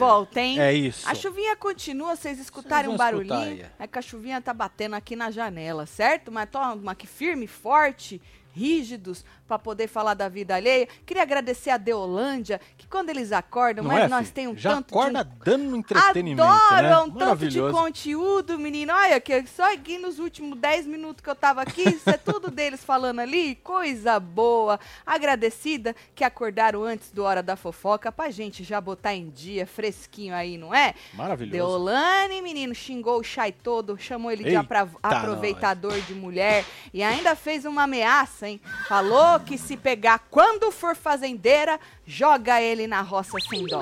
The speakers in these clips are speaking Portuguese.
volta, hein? É isso. A chuvinha continua, vocês escutarem um barulhinho. escutar aí. É que a chuvinha tá batendo aqui na janela, certo? Mas toma aqui firme, forte, rígidos, pra poder falar da vida alheia. Queria agradecer a Deolândia, que quando eles acordam, Não mas é, nós filho? temos um Já tanto de acorda dando entretenimento, Adoro, né? é um tanto de conteúdo, menino. Olha, que só aqui nos últimos 10 minutos que eu tava aqui, isso é tudo deles falando ali, coisa boa. Agradecida que acordaram antes do Hora da Fofoca pra gente já botar em dia, fresquinho aí, não é? Maravilhoso. Deolane, menino, xingou o Chai todo, chamou ele de Eita, apra- aproveitador de mulher e ainda fez uma ameaça, hein? Falou que se pegar quando for fazendeira, joga ele na roça sem dó.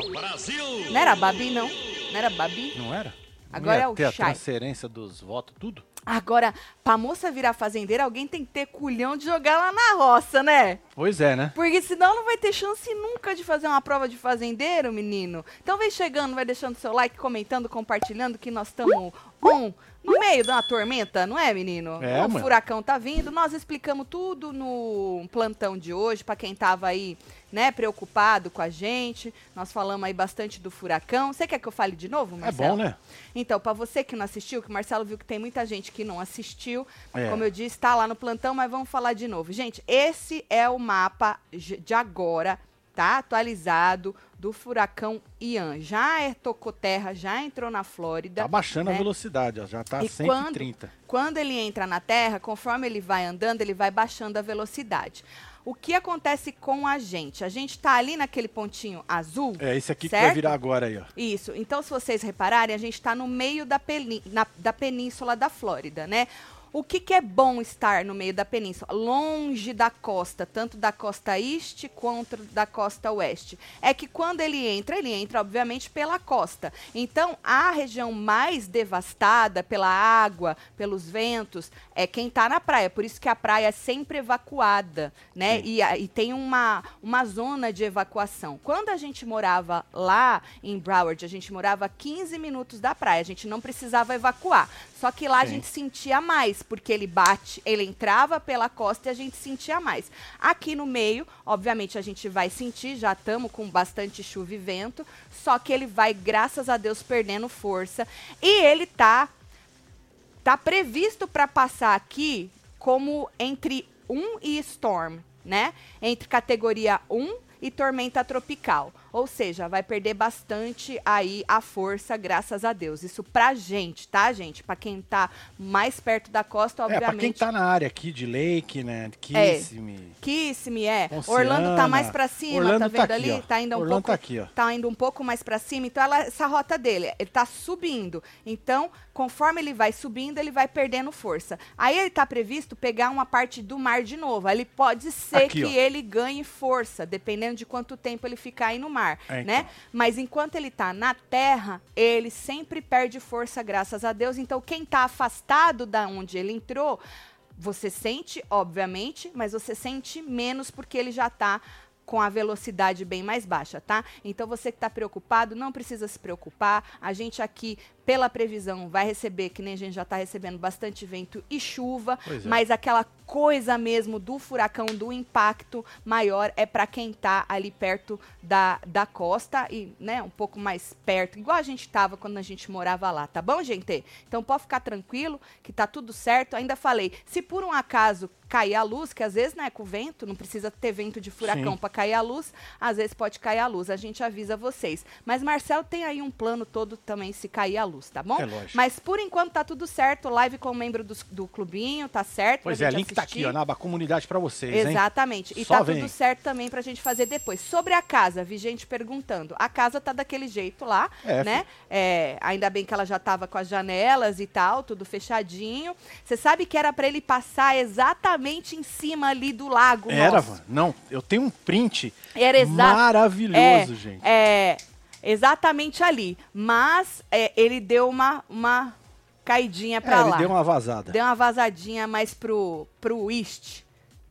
Não era Babi, não? Não era Babi? Não era? Agora é o ter a Chay. transferência dos votos, tudo? Agora, pra moça virar fazendeira, alguém tem que ter culhão de jogar lá na roça, né? Pois é, né? Porque senão não vai ter chance nunca de fazer uma prova de fazendeiro, menino. Então vem chegando, vai deixando seu like, comentando, compartilhando que nós estamos on no meio uma tormenta, não é, menino? É, o mano. furacão tá vindo. Nós explicamos tudo no plantão de hoje, pra quem tava aí, né, preocupado com a gente. Nós falamos aí bastante do furacão. Você quer que eu fale de novo, É Marcelo? bom, né? Então, pra você que não assistiu, que o Marcelo viu que tem muita gente que não assistiu, É. como eu disse, tá lá no plantão, mas vamos falar de novo. Gente, esse é o mapa de agora, tá? Atualizado do furacão Ian. Já é, tocou terra, já entrou na Flórida. Tá baixando a né? velocidade, ó. Já tá E 130. Quando ele entra na Terra, conforme ele vai andando, ele vai baixando a velocidade. O que acontece com a gente? A gente tá ali naquele pontinho azul. É, esse aqui que vai certo? virar agora aí, ó. Isso. Então, se vocês repararem, a gente está no meio da, peni- na- da península da Flórida, né? O que, que é bom estar no meio da península? Longe da costa, tanto da costa este quanto da costa oeste. É que quando ele entra, ele entra, obviamente, pela costa. Então, a região mais devastada pela água, pelos ventos, é quem está na praia. Por isso que a praia é sempre evacuada, né? E, a- e tem uma, uma zona de evacuação. Quando a gente morava lá em Broward, a gente morava a 15 minutos da praia. A gente não precisava evacuar. Só que lá a Sim. gente sentia mais, porque ele bate, ele entrava pela costa e a gente sentia mais. Aqui no meio, obviamente, a gente vai sentir, já estamos com bastante chuva e vento, só que ele vai, graças a Deus, perdendo força. E ele tá tá previsto para passar aqui como entre 1 e storm, né? Entre categoria 1 e tormenta tropical. Ou seja, vai perder bastante aí a força, graças a Deus. Isso pra gente, tá, gente? Pra quem tá mais perto da costa, É, obviamente. pra quem tá na área aqui de Lake, né? É. Kissimmee. Kissimmee, é. Ponciana. Orlando tá mais pra cima, Orlando tá tá vendo aqui, ali? ó. Tá indo um Orlando pouco. tá aqui, ó. tá indo um pouco mais pra cima, então ela, essa rota dele, ele tá subindo. Então, conforme ele vai subindo, ele vai perdendo força. Aí ele tá previsto pegar uma parte do mar de novo. Ele pode ser Aqui, que ó. ele ganhe força, dependendo de quanto tempo ele ficar aí no mar, É, né? então. Mas enquanto ele tá na terra, ele sempre perde força, graças a Deus. Então, quem tá afastado da onde ele entrou, você sente, obviamente, mas você sente menos porque ele já tá com a velocidade bem mais baixa, tá? Então você que está preocupado, não precisa se preocupar. A gente aqui, pela previsão, vai receber, que nem a gente já está recebendo, bastante vento e chuva, é. mas aquela coisa mesmo do furacão, do impacto maior, é para quem tá ali perto da, da costa e, né, um pouco mais perto, igual a gente tava quando a gente morava lá, tá bom, gente? Então pode ficar tranquilo que tá tudo certo. Ainda falei, se por um acaso cair a luz, que às vezes, né, com o vento, não precisa ter vento de furacão para cair a luz, às vezes pode cair a luz, a gente avisa vocês. Mas Marcel tem aí um plano todo também se cair a luz, tá bom? É lógico. Mas por enquanto tá tudo certo, live com o membro dos- do, clubinho, tá certo? Pois é, link tá aqui, assistir. ó, na aba comunidade pra vocês, hein? Exatamente. E Só tá vem. tudo certo também pra gente fazer depois. Sobre a casa, vi gente perguntando. A casa tá daquele jeito lá, É, né? É, ainda bem que ela já tava com as janelas e tal, tudo fechadinho. Você sabe que era pra ele passar exatamente em cima ali do lago Era, nosso. Não, eu tenho um print Era maravilhoso, é, gente. É, exatamente ali. Mas é, ele deu uma, uma caidinha pra É, lá. ele deu uma vazada. Deu uma vazadinha mais pro, pro east.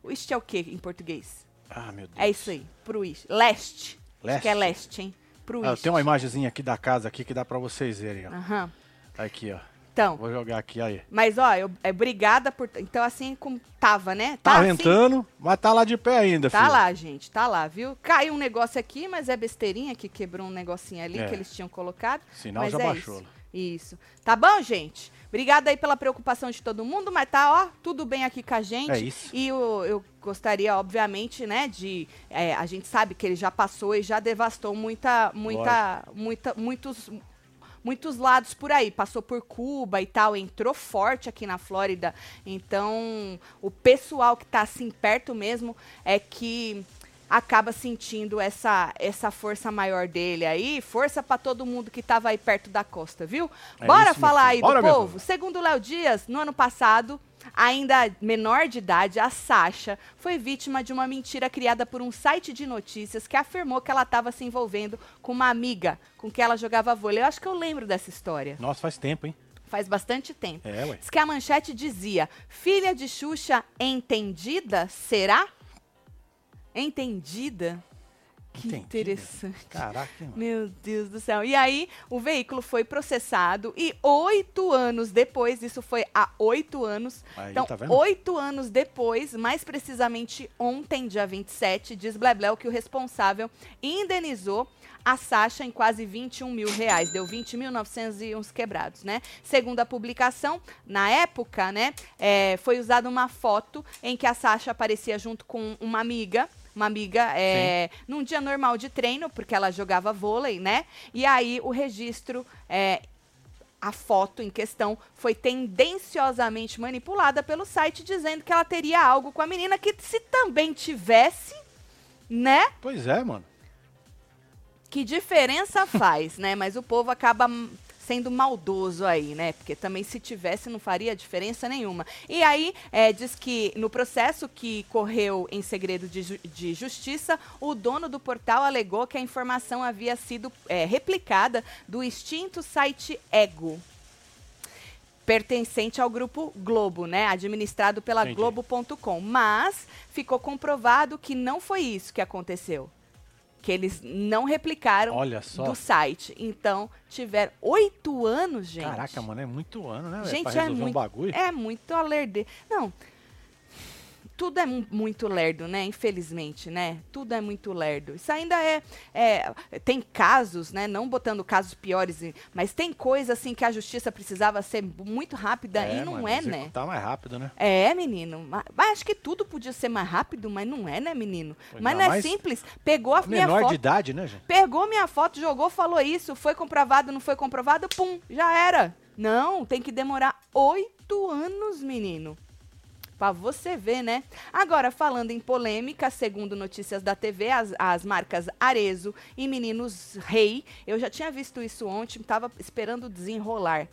O east é o que em português? Ah, meu Deus. É isso aí, pro east. Leste. Acho Leste? que é leste, hein? Pro Ah, east. tem uma imagenzinha aqui da casa aqui que dá pra vocês verem, ó. Aham. Aqui, ó. Então, Vou jogar aqui aí. mas ó, eu, é obrigada por. Então, assim como tava, né? Tá, assim? ventando, mas tá lá de pé ainda, Tá filho. lá, gente, tá lá, viu? Caiu um negócio aqui, mas é besteirinha que quebrou um negocinho ali É. que eles tinham colocado. Sinal já é baixou. Isso. isso. Tá bom, gente? Obrigada aí pela preocupação de todo mundo, mas tá, ó, tudo bem aqui com a gente. É isso. E eu, eu gostaria, obviamente, né, de. é, a gente sabe que ele já passou e já devastou muita, muita, muita, muitos. Muitos lados por aí, passou por Cuba e tal, entrou forte aqui na Flórida. Então, o pessoal que tá assim perto mesmo é que acaba sentindo essa essa força maior dele aí, força pra todo mundo que tava aí perto da costa, viu? É Bora isso, falar aí. Bora, do povo. Segundo o Léo Dias, no ano passado, ainda menor de idade, a Sasha foi vítima de uma mentira criada por um site de notícias que afirmou que ela estava se envolvendo com uma amiga com quem ela jogava vôlei. Eu acho que eu lembro dessa história. Nossa, faz tempo, hein? Faz bastante tempo. É, ué. Diz que a manchete dizia: Filha de Xuxa entendida? Será? Entendida? Que Entendida? interessante. Caraca, mano. Meu Deus do céu. E aí, o veículo foi processado e oito anos depois, isso foi há oito anos. Aí, então, tá oito anos depois, mais precisamente ontem, dia 27, diz Blebleu que o responsável indenizou a Sasha em quase 21 mil reais. Deu 20.900 e uns quebrados, né? Segundo a publicação, na época, né, é, foi usada uma foto em que a Sasha aparecia junto com uma amiga. Uma amiga é, num dia normal de treino, porque ela jogava vôlei, né? E aí o registro é, a foto em questão foi tendenciosamente manipulada pelo site dizendo que ela teria algo com a menina que se também tivesse, né? Pois é, mano. Que diferença faz, né? Mas o povo acaba sendo maldoso aí, né? Porque também se tivesse não faria diferença nenhuma. E aí é, diz que no processo que correu em segredo de, ju- de justiça, o dono do portal alegou que a informação havia sido é, replicada do extinto site Ego. Pertencente ao grupo Globo, né? Administrado pela. Globo.com. Mas ficou comprovado que não foi isso que aconteceu. Que eles não replicaram do site. Então, tiveram oito anos, gente. Caraca, mano, é muito ano, né? Gente, é muito, um bagulho. é muito alerde. Não, tudo é mu- muito lerdo, né? Infelizmente, né? Tudo é muito lerdo. Isso ainda é, é- Tem casos, né? Não botando casos piores, mas tem coisa assim que a justiça precisava ser muito rápida e não mano, é, né? executar mais rápido, né? É, menino. Ma- Mas acho que tudo podia ser mais rápido, mas não é, né, menino? Pois mas não, é simples. Pegou a minha Menor foto. de idade, né, gente? Pegou minha foto, jogou, falou isso, foi comprovado, não foi comprovado, pum, já era. Não, tem que demorar oito anos, menino. Pra você ver, né? Agora, falando em polêmica, segundo notícias da TV, as, as marcas Arezo e Meninos Rei, eu já tinha visto isso ontem, tava esperando desenrolar.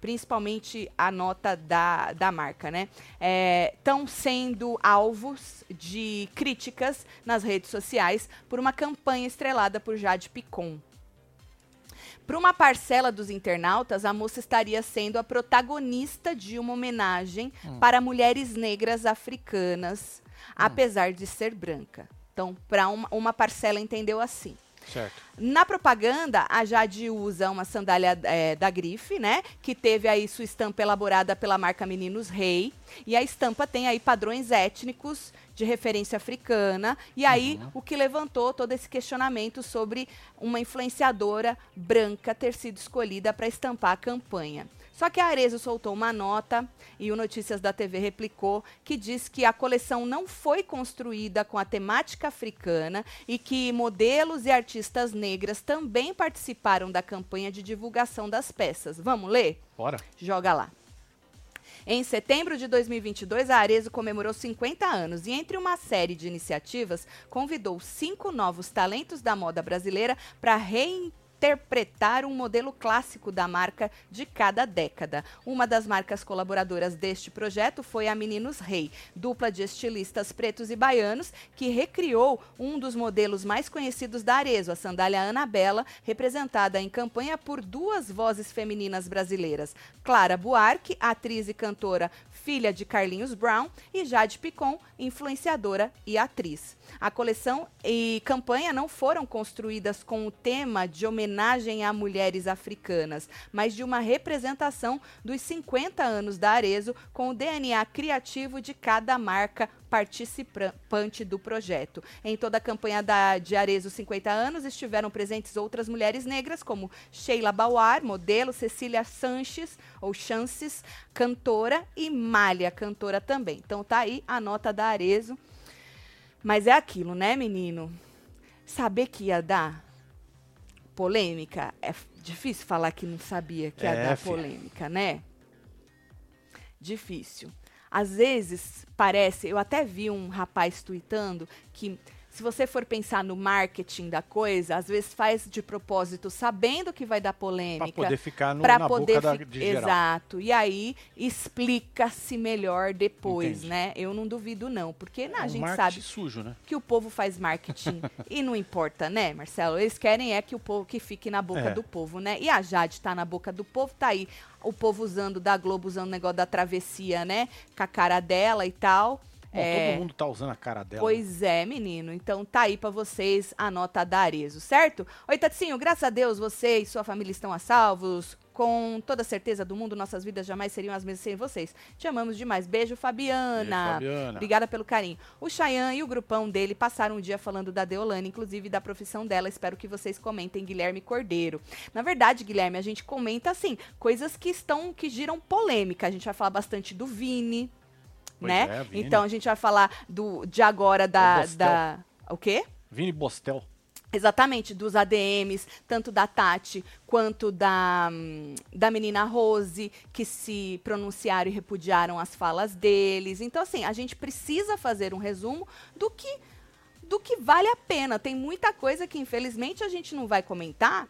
Principalmente a nota da, da marca, né? Estão sendo alvos de críticas nas redes sociais por uma campanha estrelada por Jade Picon. Para uma parcela dos internautas, a moça estaria sendo a protagonista de uma homenagem para mulheres negras africanas, apesar de ser branca. Então, para uma, uma parcela entendeu assim. Certo. Na propaganda, a Jade usa uma sandália eh, da Grife, né? Que teve aí sua estampa elaborada pela marca Meninos Rei. E a estampa tem aí padrões étnicos de referência africana. E aí, o que levantou todo esse questionamento sobre uma influenciadora branca ter sido escolhida para estampar a campanha. Só que a Arezzo soltou uma nota e o Notícias da TV replicou que diz que a coleção não foi construída com a temática africana e que modelos e artistas negras também participaram da campanha de divulgação das peças. Vamos ler? Bora. Joga lá. Em setembro de 2022, a Arezzo comemorou 50 anos e, entre uma série de iniciativas, convidou cinco novos talentos da moda brasileira para reinterpretar um modelo clássico da marca de cada década. Uma das marcas colaboradoras deste projeto foi a Meninos Rei, dupla de estilistas pretos e baianos, que recriou um dos modelos mais conhecidos da Arezzo, a sandália Anabela, representada em campanha por duas vozes femininas brasileiras. Clara Buarque, atriz e cantora filha de Carlinhos Brown, e Jade Picon, influenciadora e atriz. A coleção e campanha não foram construídas com o tema de homenagem a mulheres africanas, mas de uma representação dos 50 anos da Arezo com o DNA criativo de cada marca participante do projeto. Em toda a campanha da, de Arezo 50 anos estiveram presentes outras mulheres negras, como Sheila Bauar, modelo, Cecília Sanches, ou Chances, cantora, e Malha, cantora também. Então tá aí a nota da Arezo. Mas é aquilo, né, menino? Saber que ia dar polêmica, é difícil falar que não sabia que ia é, dar polêmica, né? Difícil. Às vezes parece, eu até vi um rapaz tweetando que se você for pensar no marketing da coisa, às vezes faz de propósito, sabendo que vai dar polêmica. Para poder ficar no, na poder boca da, de geral. Exato. E aí explica-se melhor depois, Entendi. né? Eu não duvido não, porque né, é a gente sabe sujo, né? que o povo faz marketing e não importa, né, Marcelo? Eles querem é que o povo que fique na boca é. do povo, né? E a Jade tá na boca do povo, tá aí o povo usando da Globo usando o negócio da travessia, né? Com a cara dela e tal. Bom, é, todo mundo tá usando a cara dela. Pois é, menino. Então tá aí para vocês a nota da Arezo, certo? Oi, Tatinho, graças a Deus você e sua família estão a salvos. Com toda certeza do mundo, nossas vidas jamais seriam as mesmas sem vocês. Te amamos demais. Beijo, Fabiana. Beijo, Fabiana. Obrigada pelo carinho. O Chayan e o grupão dele passaram um dia falando da Deolane, inclusive da profissão dela. Espero que vocês comentem, Guilherme Cordeiro. Na verdade, Guilherme, a gente comenta assim, coisas que estão que giram polêmica. A gente vai falar bastante do Vini, né? É, então a gente vai falar do de agora da o, da o quê? Vini Bostel. Exatamente, dos ADMs, tanto da Tati quanto da, da menina Rose, que se pronunciaram e repudiaram as falas deles. Então, assim, a gente precisa fazer um resumo do que, do que vale a pena. Tem muita coisa que, infelizmente, a gente não vai comentar,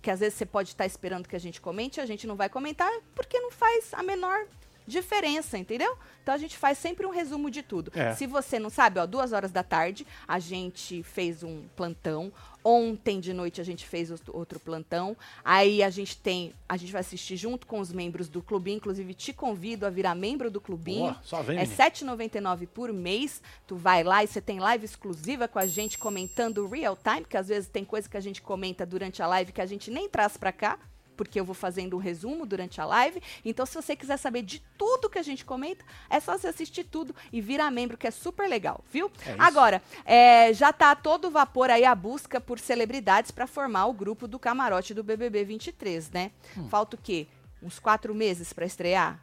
que às vezes você pode estar esperando que a gente comente, a gente não vai comentar, porque não faz a menor diferença, entendeu? Então a gente faz sempre um resumo de tudo. É. Se você não sabe, ó, duas horas da tarde a gente fez um plantão. Ontem de noite a gente fez outro plantão. Aí a gente tem, a gente vai assistir junto com os membros do clubinho. Inclusive te convido a virar membro do clubinho. Boa, só vem, é R$ 7,99 por mês. Tu vai lá e você tem live exclusiva com a gente comentando real time, que às vezes tem coisa que a gente comenta durante a live que a gente nem traz para cá porque eu vou fazendo um resumo durante a live. Então, se você quiser saber de tudo que a gente comenta, é só você assistir tudo e virar membro, que é super legal, viu? É Agora, é, já tá todo vapor aí a busca por celebridades para formar o grupo do camarote do BBB 23, né? Hum. Falta o quê? Uns quatro meses para estrear?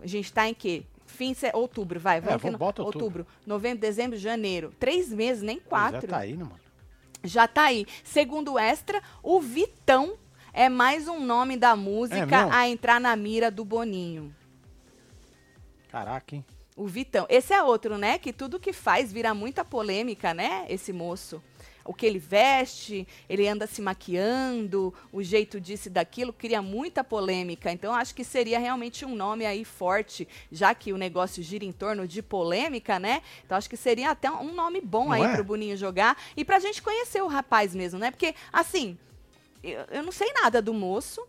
A gente tá em quê? Fim de outubro, vai. Vamos é, bota outubro. outubro. Novembro, dezembro, janeiro. Três meses, nem quatro. Já tá aí, né, mano? Já tá aí. Segundo o Extra, o Vitão é mais um nome da música é a entrar na mira do Boninho. Caraca, hein? O Vitão. Esse é outro, né? Que tudo que faz vira muita polêmica, né? Esse moço. O que ele veste, ele anda se maquiando, o jeito disso e daquilo, cria muita polêmica. Então, acho que seria realmente um nome aí forte, já que o negócio gira em torno de polêmica, né? Então, acho que seria até um nome bom Não aí é? pro Boninho jogar e pra gente conhecer o rapaz mesmo, né? Porque, assim, eu, eu não sei nada do moço.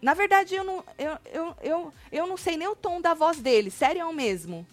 Na verdade, eu não, eu, eu, eu, eu não sei nem o tom da voz dele, sério mesmo.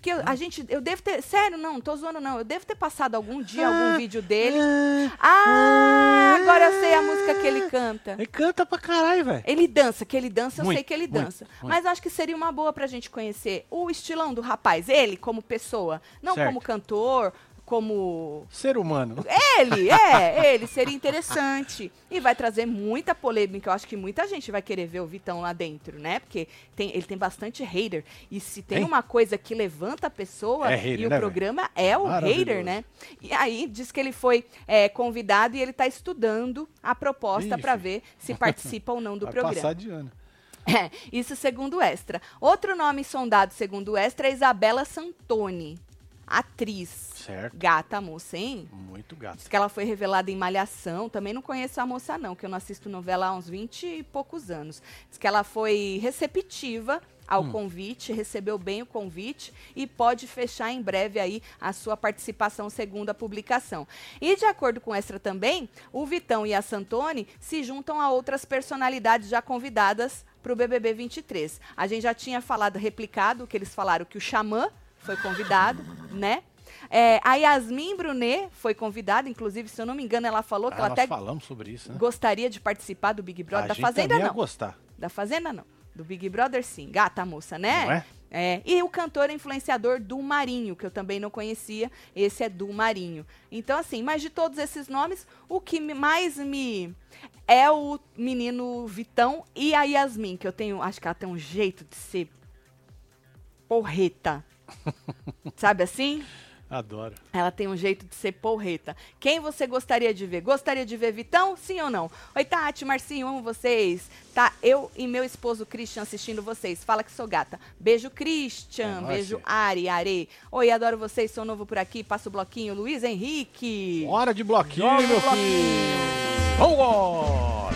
Porque a gente, eu devo ter. Sério, não, tô zoando, não. Eu devo ter passado algum dia algum ah, vídeo dele. Ah, ah, agora eu sei a música que ele canta. Ele canta pra caralho, velho. Ele dança, que ele dança, eu muito, sei que ele muito, dança. Muito. Mas acho que seria uma boa pra gente conhecer o estilão do rapaz, ele como pessoa. Não certo. como cantor, como ser humano. Ele, é, ele seria interessante e vai trazer muita polêmica. Eu acho que muita gente vai querer ver o Vitão lá dentro, né? Porque tem, ele tem bastante hater e se tem hein? uma coisa que levanta a pessoa é hater, e o né, programa véio? é o hater, né? E aí diz que ele foi é, convidado e ele está estudando a proposta para ver se participa ou não do vai programa. Passar de ano. É, isso segundo o Extra. Outro nome sondado segundo o Extra é Isabela Santoni atriz. Certo. Gata moça, hein? Muito gata. Diz que ela foi revelada em Malhação. Também não conheço a moça, não, que eu não assisto novela há uns 20 e poucos anos. Diz que ela foi receptiva ao hum. convite, recebeu bem o convite e pode fechar em breve aí a sua participação segundo a publicação. E de acordo com Extra também, o Vitão e a Santoni se juntam a outras personalidades já convidadas pro BBB 23. A gente já tinha falado, replicado, que eles falaram que o Xamã foi convidado, né? É, a Yasmin Brunet foi convidada, inclusive, se eu não me engano, ela falou que Ah, ela nós até falamos sobre isso, né? gostaria de participar do Big Brother. a da Fazenda, não. gostar. Da Fazenda, não. Do Big Brother, sim. Gata moça, né? Não é? É, e o cantor influenciador do Marinho, que eu também não conhecia, esse é do Marinho. Então, assim, mas de todos esses nomes, o que mais me. É o menino Vitão e a Yasmin, que eu tenho. Acho que ela tem um jeito de ser. Porreta. Sabe assim? Adoro. Ela tem um jeito de ser porreta. Quem você gostaria de ver? Gostaria de ver Vitão? Sim ou não? Oi, Tati, Marcinho, amo vocês. Tá, eu e meu esposo Christian assistindo vocês. Fala que sou gata. Beijo, Christian. É Beijo, filha. Ari, Are. Oi, adoro vocês. Sou novo por aqui. Passa o bloquinho. Luiz Henrique. Hora de bloquinho, meu filho. Vambora!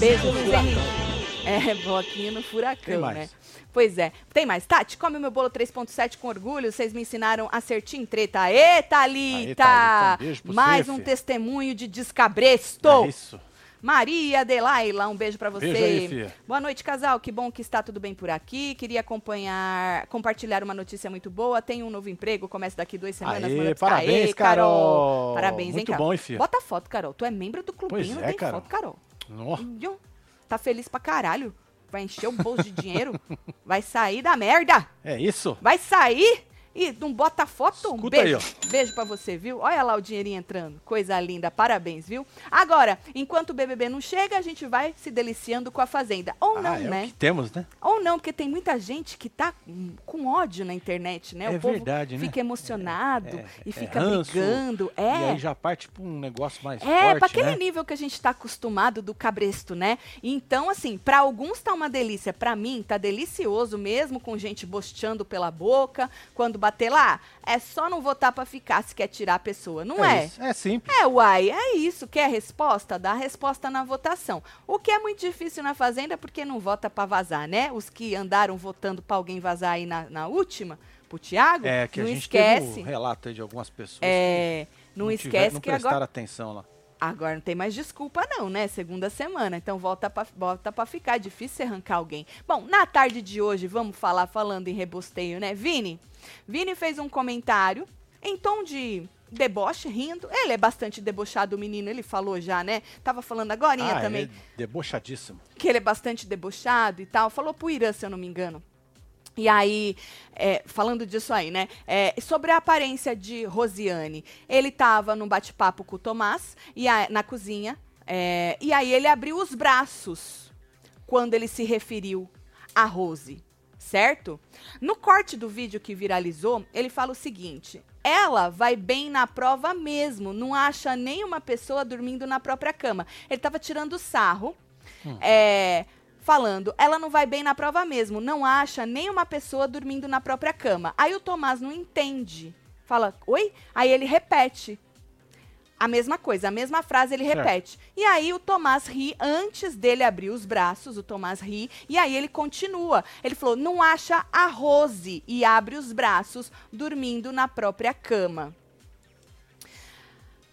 Beijo, Luiz Henrique. É, bloquinho no furacão, Tem né? Pois é. Tem mais. Tati, come o meu bolo 3.7 com orgulho. Vocês me ensinaram a ser treta. Aê, Thalita! Thalita, um Mais um testemunho de descabresto. É isso. Maria Adelaila, um beijo pra você. Beijo aí. Boa noite, casal. Que bom que está tudo bem por aqui. Queria acompanhar, compartilhar uma notícia muito boa. Tenho um novo emprego, começa daqui duas semanas. Aê, parabéns, Aê, Carol. Parabéns, hein, Muito Carol. bom, hein, fia? Bota foto, Carol. Tu é membro do clubinho, Pois não é, tem Carol. foto, Carol. Nó. Tá feliz pra caralho. Vai encher o bolso de dinheiro. Vai sair da merda. É isso? Vai sair e não bota foto. Um Escuta aí, beijo. Beijo pra você, viu? Olha lá o dinheirinho entrando. Coisa linda. Parabéns, viu? Agora, enquanto o BBB não chega, a gente vai se deliciando com a Fazenda. Ou não, ah, é né? temos, né? Ou não, porque tem muita gente que tá com ódio na internet, né? É o povo verdade, né? fica emocionado É, e é fica ranço, brigando. E É. aí já parte pra um negócio mais É, forte, pra aquele né? nível que a gente tá acostumado do cabresto, né? Então, assim, pra alguns tá uma delícia, pra mim tá delicioso mesmo, com gente bosteando pela boca. Quando bater lá, é só não votar pra ficar se quer tirar a pessoa, não é? isso. É simples. É, uai, é isso. Quer resposta? Dá a resposta na votação. O que é muito difícil na Fazenda, porque não vota pra vazar, né? Os que andaram votando pra alguém vazar aí na, na última, pro Tiago, É, que a não gente esquece. teve um relato aí de algumas pessoas É, não, tiveram- esquece não que agora atenção lá. Agora não tem mais desculpa, não, né? Segunda semana. Então volta pra, volta pra ficar. É difícil arrancar alguém. Bom, na tarde de hoje, vamos falar falando em rebosteio, né? Vini. Vini fez um comentário em tom de deboche, rindo. Ele é bastante debochado, o menino. Ele falou já, né? Tava falando agora ah, também ele é debochadíssimo. que ele é bastante debochado e tal. Falou pro Irã, se eu não me engano. E aí, é, falando disso aí, né? é, sobre a aparência de Rosiane. Ele tava num bate-papo com o Tomás e a- na cozinha. é, e aí ele abriu os braços quando ele se referiu a Rose, certo? No corte do vídeo que viralizou, ele fala o seguinte: ela vai bem na prova mesmo, não acha nenhuma pessoa dormindo na própria cama. Ele tava tirando sarro, é, falando, ela não vai bem na prova mesmo, não acha nenhuma pessoa dormindo na própria cama. Aí o Tomás não entende. Fala, oi? Aí ele repete. A mesma coisa, a mesma frase ele repete. E aí o Tomás ri antes dele abrir os braços, o Tomás ri, e aí ele continua. Ele falou: "Não acha a Rose" e abre os braços, dormindo na própria cama.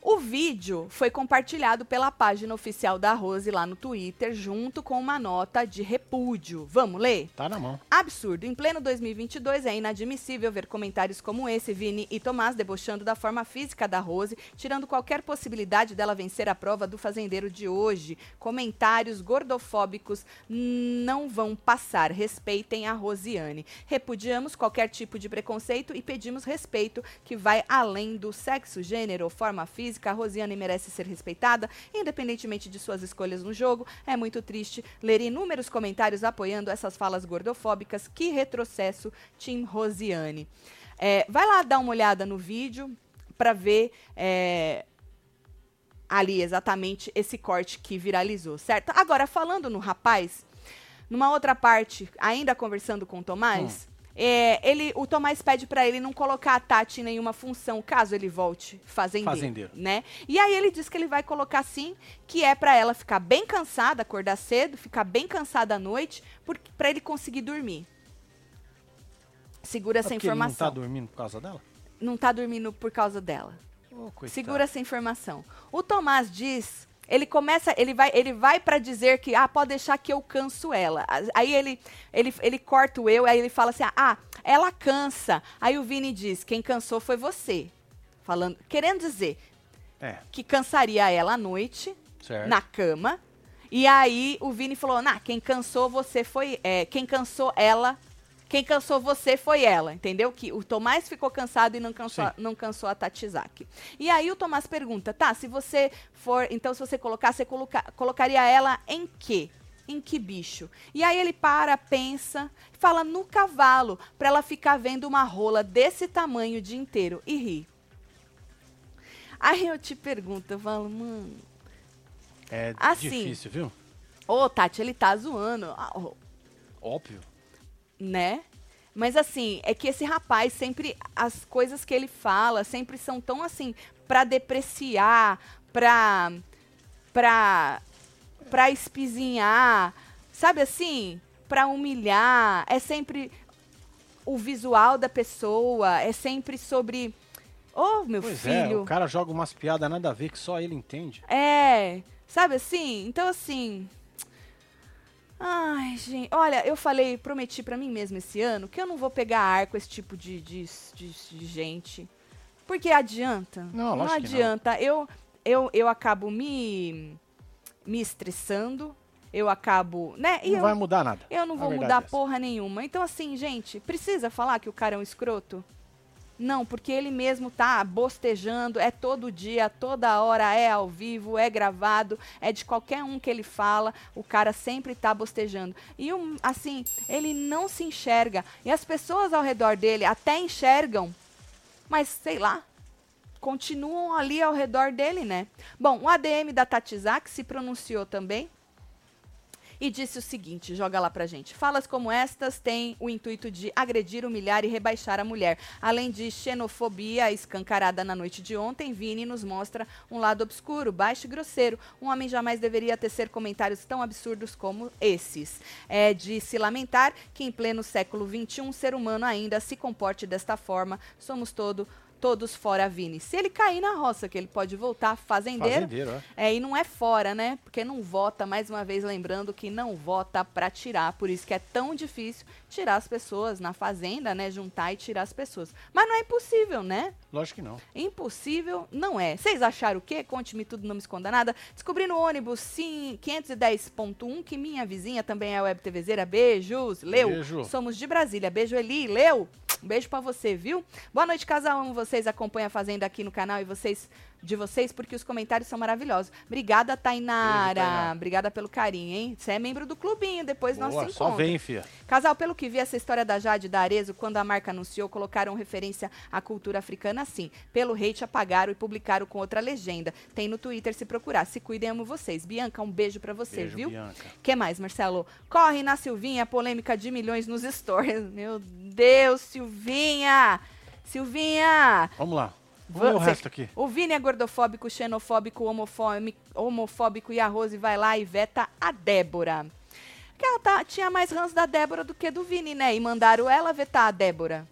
O vídeo foi compartilhado pela página oficial da Rose lá no Twitter, junto com uma nota de repúdio. Vamos ler? Tá na mão. Absurdo. Em pleno 2022 é inadmissível ver comentários como esse, Vini e Tomás debochando da forma física da Rose, tirando qualquer possibilidade dela vencer a prova do fazendeiro de hoje. Comentários gordofóbicos não vão passar. Respeitem a Rosiane. Repudiamos qualquer tipo de preconceito e pedimos respeito que vai além do sexo, gênero ou forma física. A Rosiane merece ser respeitada, independentemente de suas escolhas no jogo. É muito triste ler inúmeros comentários apoiando essas falas gordofóbicas. Que retrocesso, Tim Rosiane. É, vai lá dar uma olhada no vídeo para ver é, ali exatamente esse corte que viralizou, certo? Agora, falando no rapaz, numa outra parte, ainda conversando com o Tomás, é, ele, o Tomás pede para ele não colocar a Tati em nenhuma função, caso ele volte fazendeiro, Fazendeiro. né? E aí ele diz que ele vai colocar sim, que é para ela ficar bem cansada, acordar cedo, ficar bem cansada à noite, para ele conseguir dormir. Segura É essa porque ele não informação tá dormindo por causa dela? não tá dormindo por causa dela. Coitado. Segura essa informação. O Tomás diz, ele começa, ele vai, ele vai para dizer que ah, pode deixar que eu canso ela. Aí ele, ele, ele corta o eu, aí ele fala assim: "Ah, ela cansa". Aí o Vini diz: "Quem cansou foi você". Falando, querendo dizer É, que cansaria ela à noite certo. na cama. E aí o Vini falou: "Nah, quem cansou você foi, é, quem cansou ela, quem cansou você foi ela", entendeu? Que o Tomás ficou cansado e não cansou, Sim. não cansou a Tatizaki. E aí o Tomás pergunta: "Tá, se você for, então se você colocar, você coloca- colocaria ela em quê?" Em que bicho? E aí ele para, pensa, fala no cavalo, pra ela ficar vendo uma rola desse tamanho o dia inteiro e ri. Aí eu te pergunto, eu falo, mano, É Assim. difícil, viu? Ô, Tati, ele tá zoando. Ah, Óbvio. Né? Mas assim, é que esse rapaz sempre as coisas que ele fala sempre são tão assim pra depreciar, pra pra para espizinhar, sabe assim? Pra humilhar, é sempre o visual da pessoa, é sempre sobre Ô, meu Pois é, filho. o cara joga umas piadas nada a ver que só ele entende. É, sabe assim? Então assim. Ai, gente. Olha, eu falei, prometi pra mim mesma esse ano que eu não vou pegar ar com esse tipo de, de, de, de gente. Porque adianta. Não, não. adianta. Eu, eu, eu acabo me, me estressando. Eu acabo. Né? E não eu, vai mudar nada. eu não vou mudar é porra nenhuma. Então, assim, gente, precisa falar que o cara é um escroto? Não, porque ele mesmo tá bostejando, é todo dia, toda hora, é ao vivo, é gravado, é de qualquer um que ele fala, o cara sempre tá bostejando. E assim, ele não se enxerga. E as pessoas ao redor dele até enxergam, mas sei lá, continuam ali ao redor dele, né? Bom, o ADM da Tatizak se pronunciou também e disse o seguinte: joga lá pra gente. Falas como estas têm o intuito de agredir, humilhar e rebaixar a mulher. Além de xenofobia escancarada na noite de ontem, Vini nos mostra um lado obscuro, baixo e grosseiro. Um homem jamais deveria tecer comentários tão absurdos como esses. É de se lamentar que em pleno século XXI um ser humano ainda se comporte desta forma. Somos todo, todos fora Vini. Se ele cair na roça, que ele pode voltar fazendeiro, Fazendeiro, é. é, e não é fora, né? Porque não vota, mais uma vez lembrando que não vota pra tirar. Por isso que é tão difícil tirar as pessoas na fazenda, né? Juntar e tirar as pessoas. Mas não é impossível, né? Lógico que não. Impossível não é. Vocês acharam o quê? Conte-me tudo, não me esconda nada. Descobri no ônibus sim, 510.1 que minha vizinha também é web TVzeira. Beijos, Leu. Beijo. Somos de Brasília. Beijo, Eli. Leu. Um beijo pra você, viu? Boa noite, casal. Amo vocês. Acompanha a Fazenda aqui no canal e vocês de vocês, porque os comentários são maravilhosos. Obrigada, Tainara. Beijo. Obrigada pelo carinho, hein? Você é membro do clubinho, depois nós se só vem, fia. Casal, pelo que vi, essa história da Jade e da Arezo, quando a marca anunciou, colocaram referência à cultura africana assim. Pelo hate, apagaram e publicaram com outra legenda. Tem no Twitter se procurar. Se cuidem, amo vocês. Bianca, um beijo pra você, Beijo, viu? Bianca. que mais, Marcelo? Corre na Silvinha, polêmica de milhões nos stories. Meu Deus, Silvinha! Silvinha! Vamos lá. Vamos o resto aqui. O Vini é gordofóbico, xenofóbico, homofóbico, homofóbico e a Rose vai lá e veta a Débora. Porque ela tá- tinha mais ranço da Débora do que do Vini, né? E mandaram ela vetar a Débora.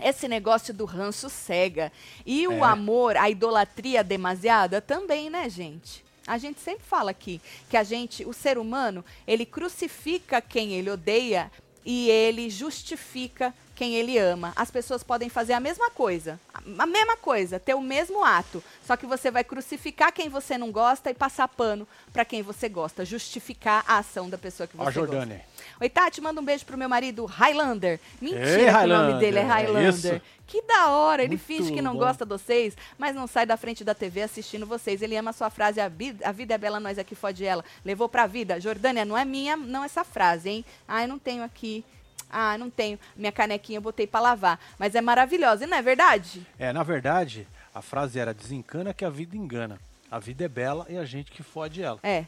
Esse negócio do ranço cega. E o É. amor, a idolatria demasiada também, né, gente? A gente sempre fala aqui que a gente, o ser humano, ele crucifica quem ele odeia e ele justifica quem ele ama. As pessoas podem fazer a mesma coisa, a mesma coisa, ter o mesmo ato, só que você vai crucificar quem você não gosta e passar pano para quem você gosta, justificar a ação da pessoa que você a Jordânia. gosta. Oi, Tati, manda um beijo pro meu marido Highlander. Mentira Ei, que o nome Highlander, dele é é Highlander. isso. que da hora, ele Muito finge que não bom. gosta de vocês, mas não sai da frente da TV assistindo vocês. Ele ama a sua frase, a vida, é bela, nós aqui fode ela. Levou pra vida. Jordânia, não é minha, não essa frase, hein? Ai, não tenho aqui. Ah, não tenho. Minha canequinha eu botei pra lavar. Mas é maravilhosa, e não é verdade? É, na verdade, a frase era desencana que a vida engana. A vida é bela e a gente que fode ela. É.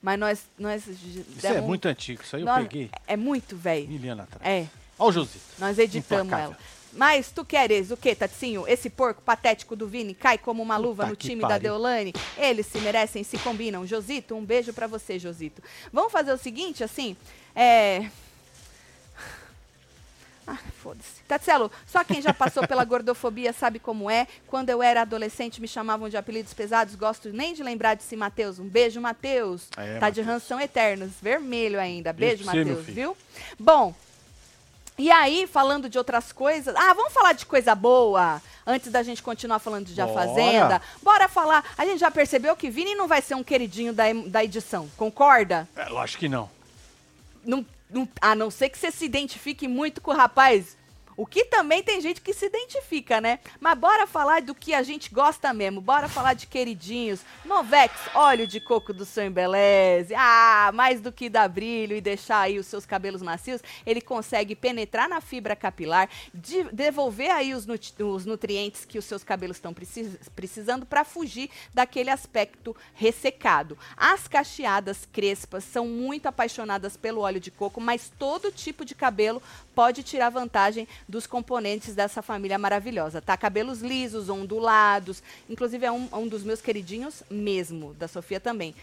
Mas nós. nós Isso é muito antigo, isso aí eu peguei É muito, velho. mil anos atrás. É. Ó o Josito. Nós editamos Implacável. ela. Mas tu queres o quê, Tatinho? Esse porco patético do Vini cai como uma luva Puta no time da. Deolane? Eles se merecem, se combinam. Josito, um beijo pra você, Josito. Vamos fazer o seguinte, assim, é... Ah, foda-se. Tatselo, só quem já passou pela gordofobia sabe como é. Quando eu era adolescente, me chamavam de apelidos pesados. Gosto nem de lembrar de si, Matheus. Um beijo, Matheus. É, tá de ranção eternos. Vermelho ainda. Beijo Matheus, viu? Bom, e aí, falando de outras coisas. Ah, vamos falar de coisa boa. Antes da gente continuar falando de A Bora. Fazenda. Bora falar. A gente já percebeu que Vini não vai ser um queridinho da, da edição. Concorda? É, lógico que não. Não, a não ser que você se identifique muito com o rapaz. O que também tem gente que se identifica, né? Mas bora falar do que a gente gosta mesmo. Bora falar de queridinhos. Novex, óleo de coco do seu embeleze. Ah, mais do que dar brilho e deixar aí os seus cabelos macios, ele consegue penetrar na fibra capilar, de- devolver aí os, nut- os nutrientes que os seus cabelos estão precis- precisando para fugir daquele aspecto ressecado. As cacheadas crespas são muito apaixonadas pelo óleo de coco, mas todo tipo de cabelo pode tirar vantagem dos componentes dessa família maravilhosa, tá? Cabelos lisos, ondulados, inclusive é um, um dos meus queridinhos mesmo, da Sofia também.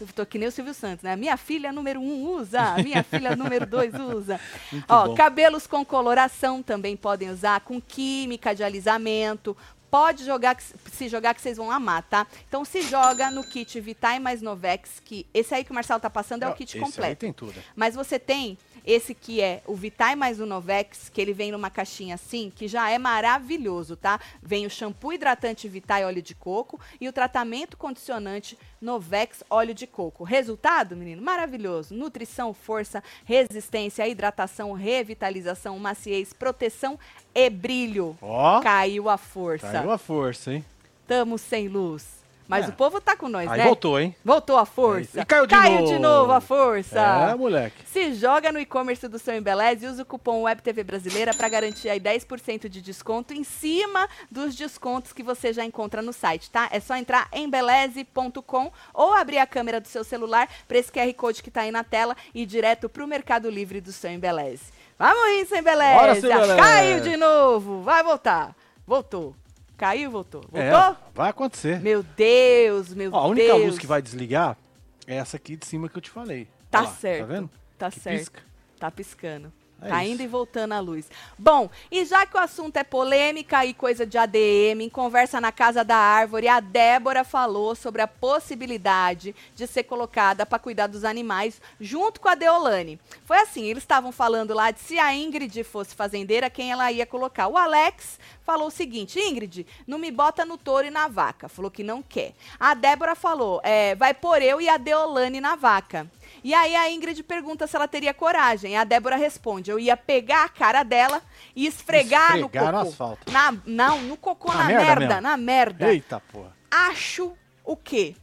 Eu tô que nem o Silvio Santos, né? Minha filha número um usa, minha filha número dois usa. Muito Ó, bom. cabelos com coloração também podem usar, com química de alisamento. Pode jogar, se jogar que vocês vão amar, tá? Então se joga no kit Vitae mais Novex, que esse aí que o Marcelo tá passando é o kit Esse aí completo. tem tudo. Mas você tem esse que é o Vitae mais o Novex, que ele vem numa caixinha assim, que já é maravilhoso, tá? Vem o shampoo hidratante Vitae óleo de coco e o tratamento condicionante Novex óleo de coco. Resultado, menino? Maravilhoso. Nutrição, força, resistência, hidratação, revitalização, maciez, proteção e brilho. Ó, Caiu a força. caiu a força, hein? Tamo sem luz. Mas É. o povo tá com nós, Aí né? voltou, hein? Voltou a força. É, e caiu de novo. novo a força. É, moleque. Se joga no e-commerce do seu Embeleze e usa o cupom WebTV Brasileira para garantir aí 10% de desconto em cima dos descontos que você já encontra no site, tá? É só entrar em embeleze.com ou abrir a câmera do seu celular para esse QR Code que tá aí na tela e ir direto pro Mercado Livre do seu Embeleze. Vamos rir! Bora, seu Embeleze! Caiu de novo! Vai voltar! Voltou. Caiu, voltou. Voltou? É, vai acontecer. Meu Deus, meu Ó, a única Deus. luz que vai desligar é essa aqui de cima que eu te falei. Tá lá, certo. Tá vendo? Tá Que certo. pisca. Tá piscando. É tá indo e voltando a luz. Bom, e já que o assunto é polêmica e coisa de ADM, em conversa na Casa da Árvore, a Débora falou sobre a possibilidade de ser colocada para cuidar dos animais junto com a Deolane. Foi assim, eles estavam falando lá de se a Ingrid fosse fazendeira, quem ela ia colocar. O Alex falou o seguinte, Ingrid, não me bota no touro e na vaca. Falou que não quer. A Débora falou, é, vai pôr eu e a Deolane na vaca. E aí a Ingrid pergunta se ela teria coragem. A Débora responde: eu ia pegar a cara dela e esfregar, no Esfregar cocô. no asfalto. Na, não, no cocô, Na na, merda merda, na merda. Eita, porra. Acho o quê?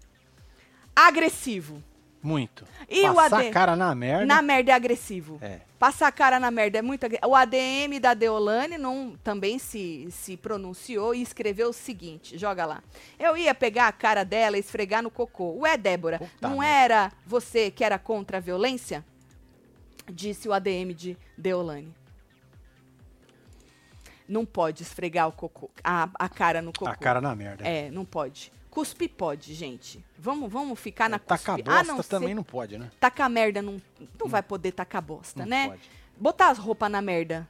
Agressivo. Muito. E o Passar AD? a cara na merda. Na merda é agressivo. É. Passar a cara na merda é muito agressivo. O ADM da Deolane não, também se, se pronunciou e escreveu o seguinte: joga lá. Eu ia pegar a cara dela e esfregar no cocô. Ué, Débora, Puta não merda. era você que era contra a violência? Disse o ADM de Deolane. Não pode esfregar o cocô, a, a cara no cocô. A cara na merda. É, não pode. Cuspe pode, gente. Vamos, vamos ficar na Tacar cuspe. bosta Ah, não também não pode, né? Tacar merda não, não vai poder tacar bosta, Não né? pode. Botar as roupas na merda.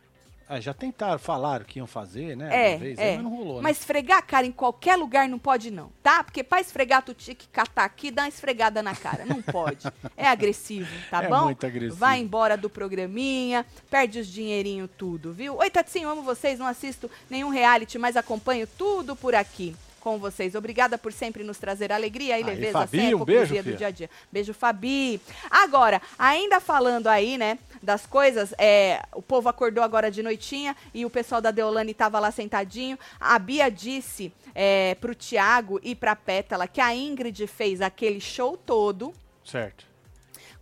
Ah, já tentaram, falaram que iam fazer, né? É, vez, é. mas não rolou, né? Mas esfregar a cara em qualquer lugar não pode, não, tá? Porque pra esfregar, tu tinha que catar aqui e dar uma esfregada na cara. Não pode. É agressivo, tá É bom? muito agressivo. Vai embora do programinha, perde os dinheirinho tudo, viu? Oi, Tatinho, amo vocês, não assisto nenhum reality, mas acompanho tudo por aqui. Com vocês. Obrigada por sempre nos trazer alegria e Aí, leveza Fabi, sem um beijo, do dia a dia. Beijo, Fabi. Agora, ainda falando aí, né, das coisas, é, o povo acordou agora de noitinha e o pessoal da Deolane estava lá sentadinho. A Bia disse é, pro Tiago e pra Pétala que a Ingrid fez aquele show todo Certo.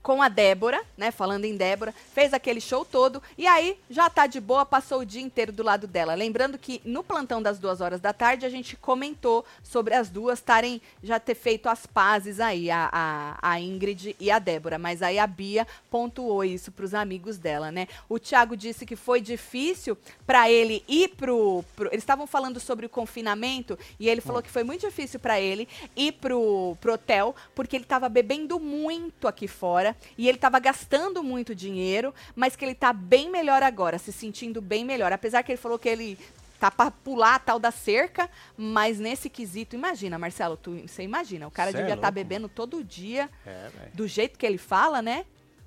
Com a Débora, né? Falando em Débora, fez aquele show todo e aí já tá de boa, passou o dia inteiro do lado dela. Lembrando que no plantão das duas horas da tarde a gente comentou sobre as duas estarem já ter feito as pazes aí, a, a, a Ingrid e a Débora. Mas aí a Bia pontuou isso pros amigos dela, né? O Thiago disse que foi difícil para ele ir pro, pro- eles estavam falando sobre o confinamento e ele falou que foi muito difícil para ele ir pro, pro hotel porque ele tava bebendo muito aqui fora e ele estava gastando muito dinheiro, mas que ele tá bem melhor agora, se sentindo bem melhor. Apesar que ele falou que ele tá para pular a tal da cerca, mas nesse quesito, imagina, Marcelo, tu, você imagina, o cara Cê é devia estar louco, bebendo todo dia, É, do jeito que ele fala, né?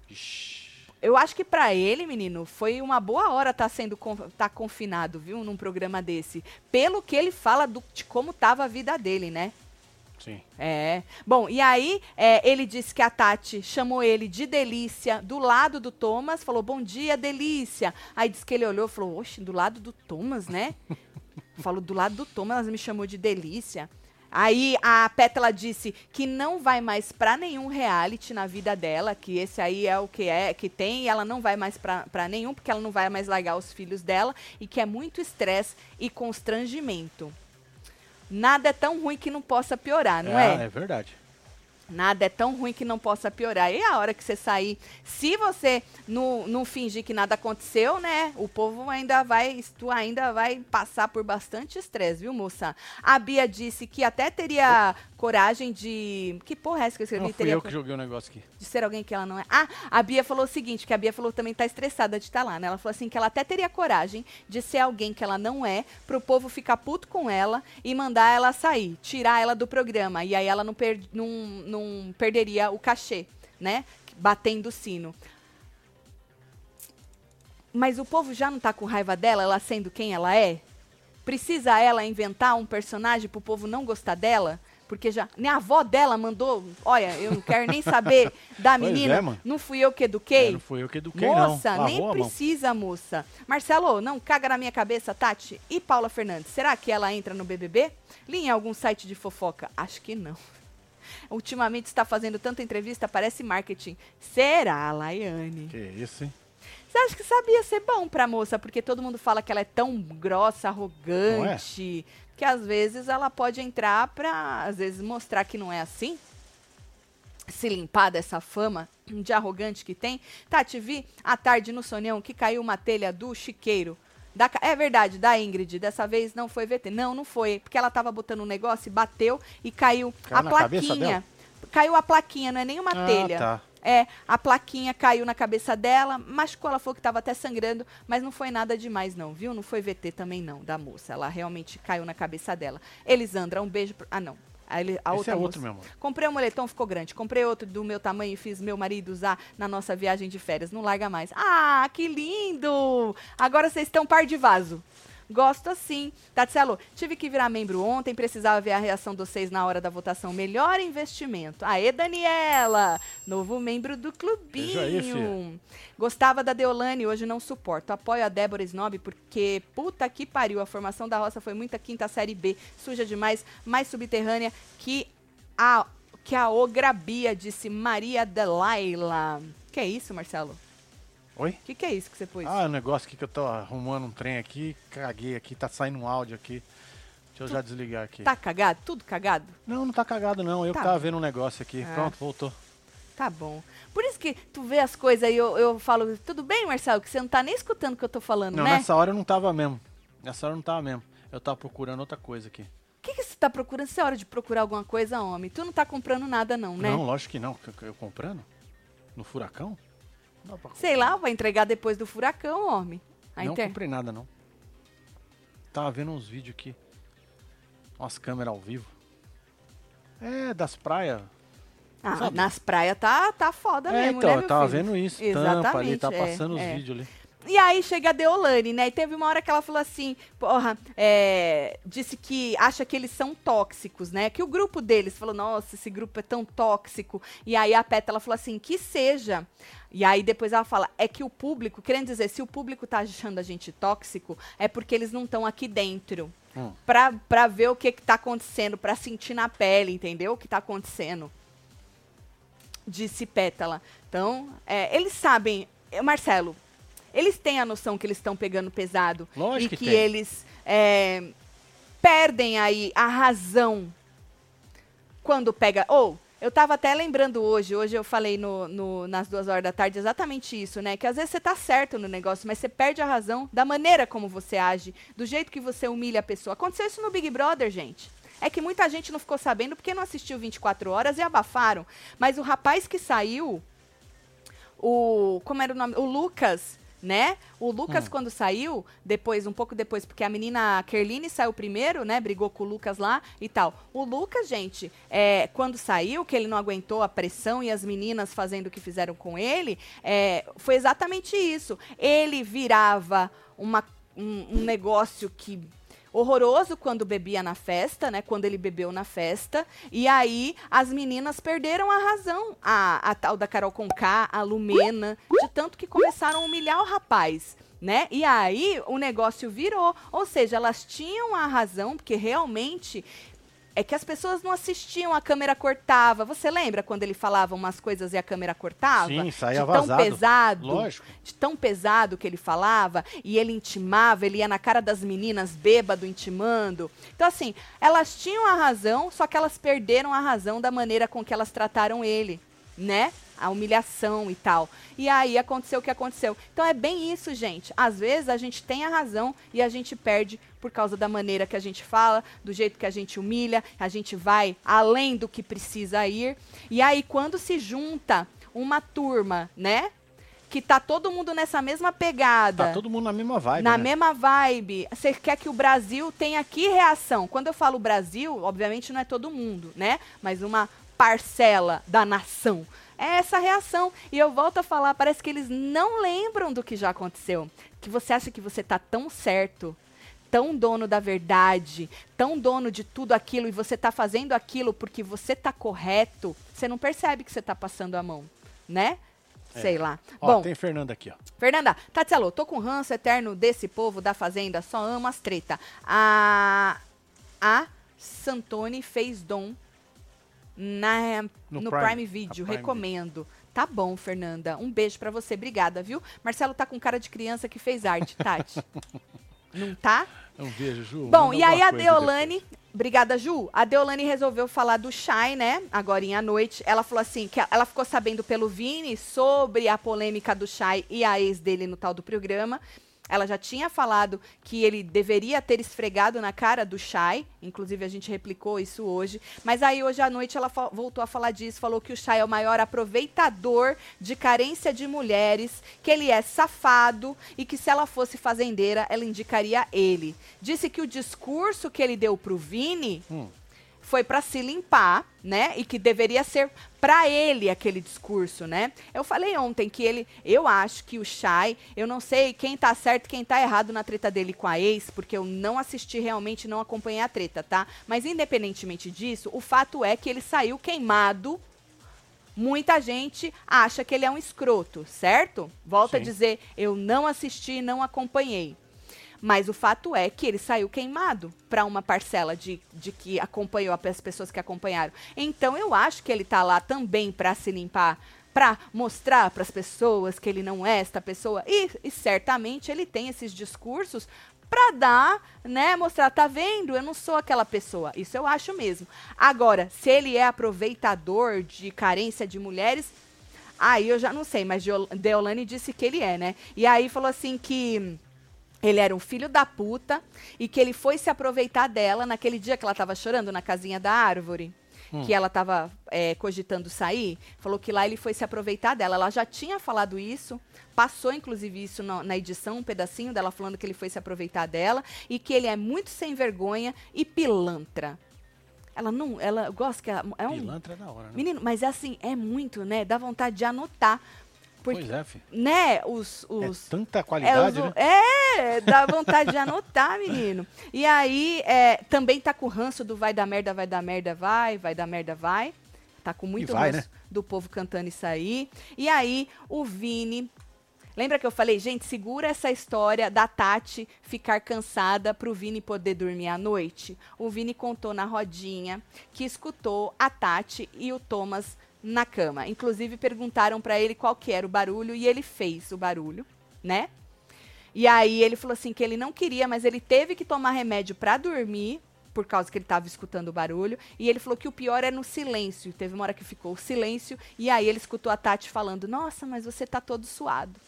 Ixi. Eu acho que pra ele, menino, foi uma boa hora tá sendo tá confinado, viu, num programa desse. Pelo que ele fala do, de como tava a vida dele, né? Sim. É. Bom, e aí é, ele disse que a Tati chamou ele de Delícia do lado do Thomas, falou bom dia, Delícia. Aí disse que ele olhou e falou, oxe, do lado do Thomas, né? falou do lado do Thomas, ela me chamou de Delícia. Aí a Pétala disse que não vai mais pra nenhum reality na vida dela, que esse aí é o que é, que tem, e ela não vai mais pra nenhum, porque ela não vai mais largar os filhos dela, e que é muito estresse e constrangimento. Nada é tão ruim que não possa piorar, não é? É verdade. Nada é tão ruim que não possa piorar. E a hora que você sair, se você não, não fingir que nada aconteceu, né? O povo ainda vai, tu ainda vai passar por bastante estresse, viu, moça? A Bia disse que até teria coragem de. Que porra é essa que eu escrevi? Não fui teria eu que joguei o negócio aqui. de ser alguém que ela não é. Ah, a Bia falou o seguinte, que a Bia falou também tá estressada de estar lá, né? Ela falou assim que ela até teria coragem de ser alguém que ela não é, pro povo ficar puto com ela e mandar ela sair, tirar ela do programa. E aí ela não, per não, não perderia o cachê, né? Batendo o sino. Mas o povo já não tá com raiva dela, ela sendo quem ela é? Precisa ela inventar um personagem pro povo não gostar dela? Porque já. Nem a avó dela mandou. Olha, eu não quero nem saber da Pois menina. é, não fui eu que eduquei. É, não fui eu que eduquei, não. Moça, nem Lavou a mão. precisa, moça. Marcelo, não caga na minha cabeça, Tati. E Paula Fernandes, será que ela entra no BBB? Li em algum site de fofoca? Acho que não. Ultimamente está fazendo tanta entrevista, parece marketing. Será, Laiane? Que isso, hein? Você acha que sabia ser bom pra moça? Porque todo mundo fala que ela é tão grossa, arrogante, que às vezes ela pode entrar pra, às vezes, mostrar que não é assim. Se limpar dessa fama de arrogante que tem. Tati, vi à tarde no Sonhão que caiu uma telha do chiqueiro. Da é verdade, da Ingrid. Dessa vez não foi VT. Não, não foi. Porque ela tava botando um negócio e bateu e caiu, Caiu a plaquinha. Caiu a plaquinha, não é nenhuma Ah, telha. tá. É, a plaquinha caiu na cabeça dela, machucou, ela falou que estava até sangrando, mas não foi nada demais não, viu? Não foi VT também não, da moça. Ela realmente caiu na cabeça dela. Elisandra, um beijo. Pro... Ah, não. A, ele- a Esse outra é outro, meu amor. Comprei um moletom, ficou grande. Comprei outro do meu tamanho e fiz meu marido usar na nossa viagem de férias. Não larga mais. Ah, que lindo! Agora vocês estão par de vaso. Gosto assim. Tatselo, tive que virar membro ontem, precisava ver a reação de vocês na hora da votação. Melhor investimento. Aê, Daniela! Novo membro do Beijo aí, clubinho. Gostava da Deolane, hoje não suporto. Apoio a Débora Snob porque, puta que pariu, a formação da roça foi muita quinta série B. Suja demais, mais subterrânea que a, que a Ogra Bia, disse Maria Delaila. Que é isso, Marcelo? Oi? O que, que é isso que você pôs? Ah, o negócio aqui que eu tô arrumando um trem aqui, caguei aqui, tá saindo um áudio aqui. Deixa eu já desligar aqui. Tá cagado? Tudo cagado? Não, não tá cagado não. Eu Tá tava vendo um negócio aqui. Ah. Pronto, voltou. Tá bom. Por isso que tu vê as coisas e eu, eu falo, tudo bem, Marcelo, que você não tá nem escutando o que eu tô falando, Não, né? nessa hora eu não tava mesmo. Nessa hora eu não tava mesmo. Eu tava procurando outra coisa aqui. O que, que você tá procurando? Você é hora de procurar alguma coisa, homem. Tu não tá comprando nada, não, né? Não, lógico que não. Eu comprando? No furacão? Sei lá, vai entregar depois do furacão, homem. A não inter- comprei nada, não. Tava vendo uns vídeos aqui. Umas câmeras ao vivo. É, das praias. Ah, sabe? nas praias tá, tá foda É, mesmo, então, né, eu tava filho? vendo isso. Exatamente, Tampa ali, tá é, passando os é. vídeos ali. E aí chega a Deolane, né? E teve uma hora que ela falou assim, porra, é, disse que acha que eles são tóxicos, né? Que o grupo deles falou, nossa, esse grupo é tão tóxico. E aí a Pétala falou assim, que seja. E aí depois ela fala, é que o público, querendo dizer, se o público tá achando a gente tóxico, é porque eles não estão aqui dentro. Hum. Pra, pra ver o que, que tá acontecendo, pra sentir na pele, entendeu? O que tá acontecendo. Disse Pétala. Então, é, eles sabem, Marcelo, eles têm a noção que eles estão pegando pesado Lógico e que que, eles é, perdem aí a razão quando pega. Ou, eu tava até lembrando hoje, hoje eu falei no, no- nas duas horas da tarde exatamente isso, né? Que às vezes você tá certo no negócio, mas você perde a razão da maneira como você age, do jeito que você humilha a pessoa. Aconteceu isso no Big Brother, gente. É que muita gente não ficou sabendo porque não assistiu 24 horas e abafaram. Mas o rapaz que saiu, o. Como era o nome? O Lucas. Né? O Lucas, Hum. quando saiu, depois, um pouco depois, porque a menina Kerline saiu primeiro, né? Brigou com o Lucas lá e tal. O Lucas, gente, é, quando saiu, que ele não aguentou a pressão e as meninas fazendo o que fizeram com ele, é, foi exatamente isso. Ele virava uma, um, um negócio que horroroso quando bebia na festa, né? Quando ele bebeu na festa. E aí as meninas perderam a razão. A, a tal da Carol Conká, a Lumena, de tanto que começaram a humilhar o rapaz. Né? E aí o negócio virou. Ou seja, elas tinham a razão, porque realmente é que as pessoas não assistiam, a câmera cortava. Você lembra quando ele falava umas coisas e a câmera cortava? Sim, saía de tão vazado. pesado Lógico. de tão pesado que ele falava, e ele intimava, ele ia na cara das meninas bêbado intimando. Então, assim, elas tinham a razão, só que elas perderam a razão da maneira com que elas trataram ele, né? A humilhação e tal. E aí aconteceu o que aconteceu. Então é bem isso, gente. Às vezes a gente tem a razão e a gente perde por causa da maneira que a gente fala, do jeito que a gente humilha, a gente vai além do que precisa ir. E aí quando se junta uma turma, né? Que tá todo mundo nessa mesma pegada Tá todo mundo na mesma vibe. na né? mesma vibe. Você quer que o Brasil tenha que reação? Quando eu falo Brasil, obviamente não é todo mundo, né? Mas uma parcela da nação. É essa reação. E eu volto a falar, parece que eles não lembram do que já aconteceu. Que você acha que você tá tão certo, tão dono da verdade, tão dono de tudo aquilo e você tá fazendo aquilo porque você tá correto, você não percebe que você tá passando a mão, né? Sei lá. Ó, Bom, tem Fernanda aqui, ó. Fernanda, Tatielo, tô com ranço eterno desse povo da Fazenda, só amo as treta. A, a Santoni fez dom na, no, No Prime, Prime, Video, Prime recomendo. Tá bom, Fernanda. Um beijo pra você, obrigada, viu? Marcelo tá com cara de criança que fez arte, Tati. Não tá? Um beijo, Ju. Bom, Manda e aí a Deolane, obrigada Ju, a Deolane resolveu falar do Shai, né, agora à noite. Ela falou assim, que ela ficou sabendo pelo Vini sobre a polêmica do Shai e a ex dele no tal do programa. Ela já tinha falado que ele deveria ter esfregado na cara do Shai, inclusive a gente replicou isso hoje. Mas aí hoje à noite ela voltou a falar disso, falou que o Shai é o maior aproveitador de carência de mulheres, que ele é safado e que se ela fosse fazendeira, ela indicaria ele. Disse que o discurso que ele deu pro Vini Hum. foi para se limpar, né? E que deveria ser para ele aquele discurso, né? Eu falei ontem que ele, eu acho que o Shai, eu não sei quem tá certo e quem tá errado na treta dele com a ex, porque eu não assisti realmente, não acompanhei a treta, tá? Mas independentemente disso, o fato é que ele saiu queimado. Muita gente acha que ele é um escroto, certo? Volto a dizer, eu não assisti, não acompanhei. Mas o fato é que ele saiu queimado para uma parcela de, de que acompanhou, as pessoas que acompanharam. Então eu acho que ele tá lá também para se limpar, para mostrar para as pessoas que ele não é esta pessoa. E, e certamente ele tem esses discursos para dar, né, mostrar, tá vendo? Eu não sou aquela pessoa. Isso eu acho mesmo. Agora, se ele é aproveitador de carência de mulheres, aí eu já não sei, mas Deol- Deolane disse que ele é, né? E aí falou assim que ele era um filho da puta e que ele foi se aproveitar dela naquele dia que ela tava chorando na casinha da árvore. Que ela tava é, cogitando sair, falou que lá ele foi se aproveitar dela. Ela já tinha falado isso, passou inclusive isso na, na edição, um pedacinho dela falando que ele foi se aproveitar dela e que ele é muito sem vergonha e pilantra. Ela não, ela gosta que ela- é um Pilantra é da hora, né? menino, mas é assim, é muito, né? Dá vontade de anotar. Porque, Pois é, filho. né, os, É os tanta é, qualidade, os- né? é, dá vontade de anotar, menino. E aí, é, também tá com o ranço do vai dar merda, vai dar merda, vai, vai dar merda, vai. Tá com muito vai, ranço né? do povo cantando isso aí. E aí, o Vini. Lembra que eu falei, gente, segura essa história da Tati ficar cansada pro Vini poder dormir à noite? O Vini contou na rodinha que escutou a Tati e o Thomas na cama. Inclusive perguntaram pra ele qual que era o barulho e ele fez o barulho, né? E aí ele falou assim que ele não queria, mas ele teve que tomar remédio pra dormir por causa que ele estava escutando o barulho. E ele falou que o pior é no silêncio. Teve uma hora que ficou o silêncio e aí ele escutou a Tati falando: "Nossa, mas você tá todo suado".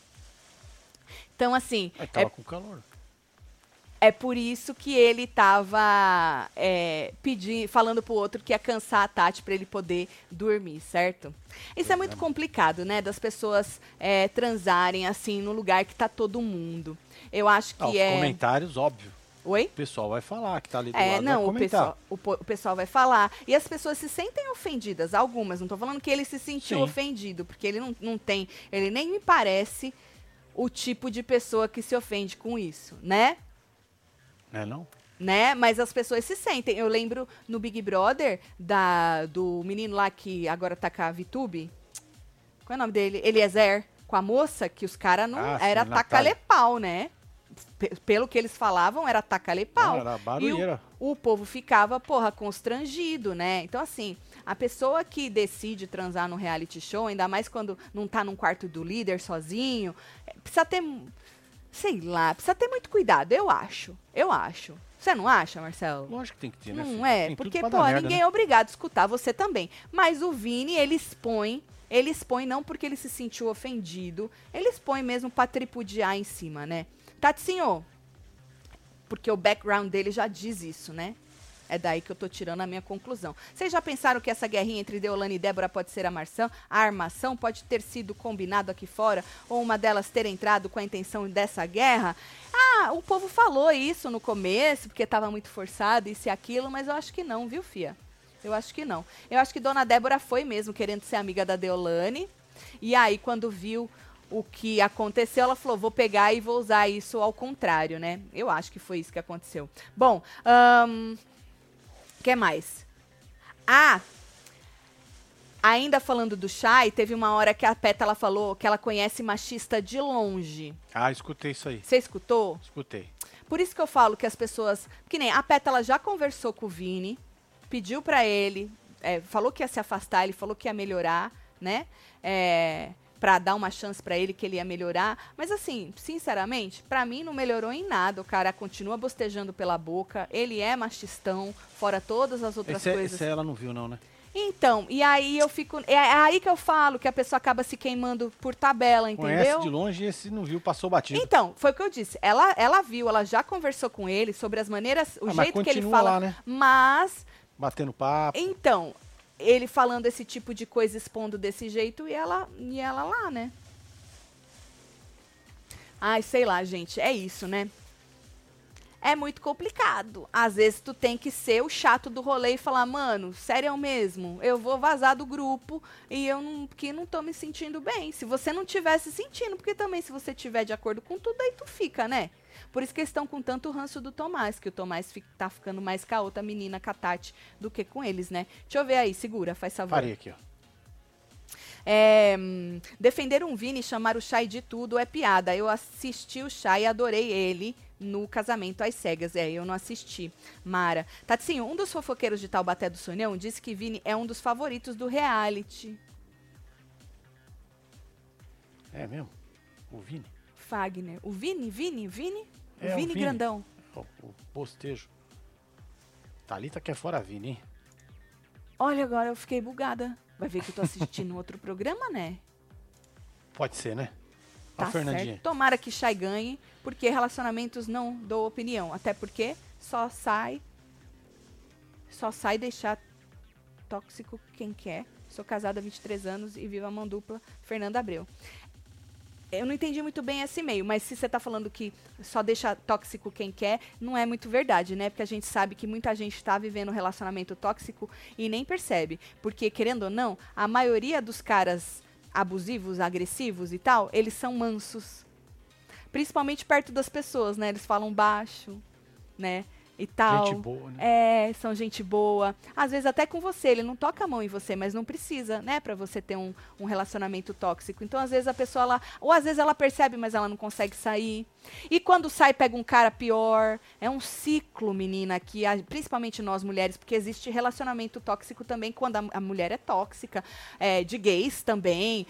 Então assim, é tava com calor. É por isso que ele tava é, pedindo, falando pro outro que ia cansar a Tati para ele poder dormir, certo? Isso é muito complicado, né? Das pessoas é, transarem assim no lugar que tá todo mundo. Eu acho que Ah, os é. comentários, óbvio. Oi? O pessoal vai falar que tá ali do É, lado. não, o pessoal, o, o pessoal vai falar. E as pessoas se sentem ofendidas, algumas. Não tô falando que ele se sentiu Sim. ofendido, porque ele não, não tem. Ele nem me parece o tipo de pessoa que se ofende com isso, né? É, não? né? Mas as pessoas se sentem. Eu lembro no Big Brother da, do menino lá que agora tá com a VTube. Qual é o nome dele? Eliezer. Com a moça, que os caras não. Ah, era taca-pau, né? P- pelo que eles falavam, era taca-pau. Não, era E barulheira. o, o povo ficava, porra, constrangido, né? Então, assim, a pessoa que decide transar no reality show, ainda mais quando não tá num quarto do líder sozinho, é, precisa ter. Sei lá, precisa ter muito cuidado, eu acho. Eu acho. Você não acha, Marcelo? Lógico que tem que ter, né? Não é, Tem porque, pô, merda, ninguém né? é obrigado a escutar, você também. Mas o Vini, ele expõe, ele expõe não porque ele se sentiu ofendido, ele expõe mesmo pra tripudiar em cima, né? Tatsinho, porque o background dele já diz isso, né? É daí que eu tô tirando a minha conclusão. Vocês já pensaram que essa guerrinha entre Deolane e Débora pode ser a armação? A armação pode ter sido combinado aqui fora? Ou uma delas ter entrado com a intenção dessa guerra? Ah, o povo falou isso no começo, porque tava muito forçado, isso e aquilo, mas eu acho que não, viu, Fia? Eu acho que não. Eu acho que Dona Débora foi mesmo querendo ser amiga da Deolane. E aí, quando viu o que aconteceu, ela falou: vou pegar e vou usar isso ao contrário, né? Eu acho que foi isso que aconteceu. Bom, que mais? Ah, ainda falando do Shai, teve uma hora que a Pétala falou que ela conhece machista de longe. Ah, escutei isso aí. Você escutou? Escutei. Por isso que eu falo que as pessoas. Que nem a Pétala já conversou com o Vini, pediu pra ele, é, falou que ia se afastar, ele falou que ia melhorar, né? É, pra dar uma chance pra ele que ele ia melhorar. Mas assim, sinceramente, pra mim não melhorou em nada. O cara continua bostejando pela boca, ele é machistão, fora todas as outras Esse, é- coisas. esse ela não viu, não, né? Então, e aí eu fico. É aí que eu falo que a pessoa acaba se queimando por tabela, Conhece entendeu? de longe e esse não viu, passou batido. Então, foi o que eu disse. Ela, ela viu, ela já conversou com ele sobre as maneiras, o Ah, jeito que ele fala. lá, né? Mas, Batendo papo. então, ele falando esse tipo de coisa, expondo desse jeito, e ela, e ela lá, né? Ai, sei lá, gente, é isso, né? É muito complicado. Às vezes tu tem que ser o chato do rolê e falar, mano, sério mesmo, eu vou vazar do grupo e eu não, não tô me sentindo bem. Se você não tivesse sentindo, porque também se você tiver de acordo com tudo, aí tu fica, né? Por isso que eles estão com tanto ranço do Tomás, que o Tomás fi- tá ficando mais com a outra menina, com a Tati, do que com eles, né? Deixa eu ver aí, segura, faz favor. Parei aqui, ó. É, hum, defender um Vini e chamar o Shai de tudo é piada. Eu assisti o Shai e adorei ele no casamento às cegas. É, eu não assisti. Mara. Tatinho, um dos fofoqueiros de Taubaté do Sonhão disse que Vini é um dos favoritos do reality. É mesmo? O Vini? Fagner. O Vini? Vini? Vini? É, Vini Vini. grandão. O, o postejo. Thalita quer fora Vini, hein? Olha, agora eu fiquei bugada. Vai ver que eu tô assistindo outro programa, né? Pode ser, né? Tá a Fernandinha. certo. Tomara que Shai ganhe, porque relacionamentos não dou opinião. Até porque só sai. Só sai deixar tóxico quem quer. Sou casada há 23 anos e vivo a mão dupla, Fernanda Abreu. Eu não entendi muito bem esse meio, mas se você tá falando que só deixa tóxico quem quer, não é muito verdade, né? Porque a gente sabe que muita gente tá vivendo um relacionamento tóxico e nem percebe. Porque, querendo ou não, a maioria dos caras abusivos, agressivos e tal, eles são mansos. Principalmente perto das pessoas, né? Eles falam baixo, né? E tal. Gente boa, né? É, são gente boa. Às vezes até com você, ele não toca a mão em você, mas não precisa, né, Pra você ter um, um relacionamento tóxico. Então, às vezes a pessoa lá, ou às vezes ela percebe, mas ela não consegue sair. E quando sai, pega um cara pior. É um ciclo, menina, que a- principalmente nós mulheres, porque existe relacionamento tóxico também quando a, a mulher é tóxica, é, de gays também.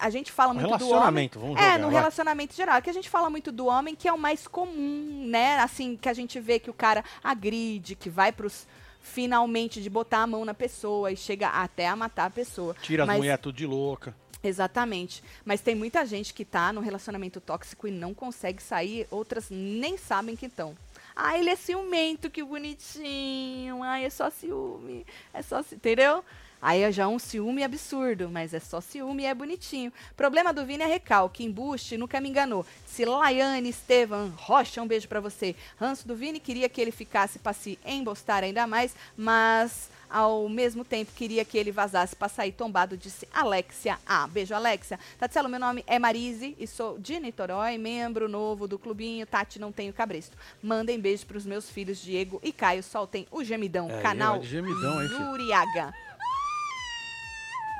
A gente fala muito do homem. relacionamento, vamos É, jogar, no vai. relacionamento geral. Que a gente fala muito do homem, que é o mais comum, né? Assim, que a gente vê que o cara agride, que vai pros finalmente de botar a mão na pessoa e chega até a matar a pessoa. Tira as Mas- mulheres tudo de louca. Exatamente. Mas tem muita gente que tá no relacionamento tóxico e não consegue sair, outras nem sabem que estão. Ai, ele é ciumento, que bonitinho. Ai, é só ciúme. É só, entendeu? Aí é já um ciúme absurdo, mas é só ciúme e é bonitinho. Problema do Vini é recalque, embuste, nunca me enganou. Se Laiane Estevam Rocha, um beijo pra você. Ranço do Vini queria que ele ficasse pra se embostar ainda mais, mas ao mesmo tempo queria que ele vazasse pra sair tombado, disse Alexia. Ah, beijo, Alexia. Tatselo, meu nome é Marise e sou de Niterói, membro novo do clubinho. Tati, não tenho cabresto. Mandem beijo pros meus filhos Diego e Caio. Soltem o gemidão. É, canal é gemidão, hein?